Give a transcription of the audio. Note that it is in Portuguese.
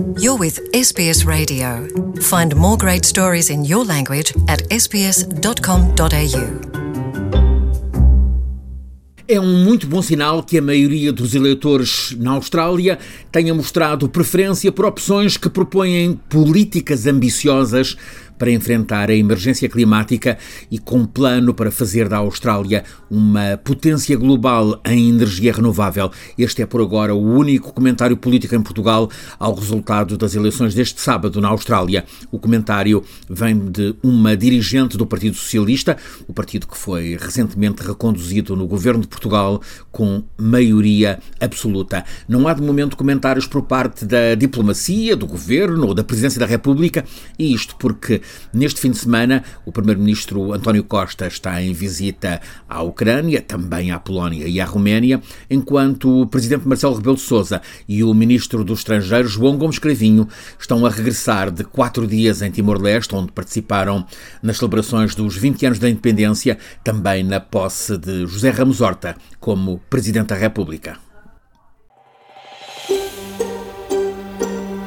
You're with SBS Radio. Find more great stories in your language at sbs.com.au. É um muito bom sinal que a maioria dos eleitores na Austrália tenha mostrado preferência por opções que propõem políticas ambiciosas para enfrentar a emergência climática e com um plano para fazer da Austrália uma potência global em energia renovável. Este é por agora o único comentário político em Portugal ao resultado das eleições deste sábado na Austrália. O comentário vem de uma dirigente do Partido Socialista, o partido que foi recentemente reconduzido no governo de Portugal com maioria absoluta. Não há de momento comentários por parte da diplomacia, do governo ou da presidência da República, e isto porque Neste fim de semana, o primeiro-ministro António Costa está em visita à Ucrânia, também à Polónia e à Roménia, enquanto o presidente Marcelo Rebelo Sousa e o ministro dos Estrangeiros João Gomes Cravinho estão a regressar de quatro dias em Timor-Leste, onde participaram nas celebrações dos 20 anos da independência, também na posse de José Ramos Horta como presidente da República.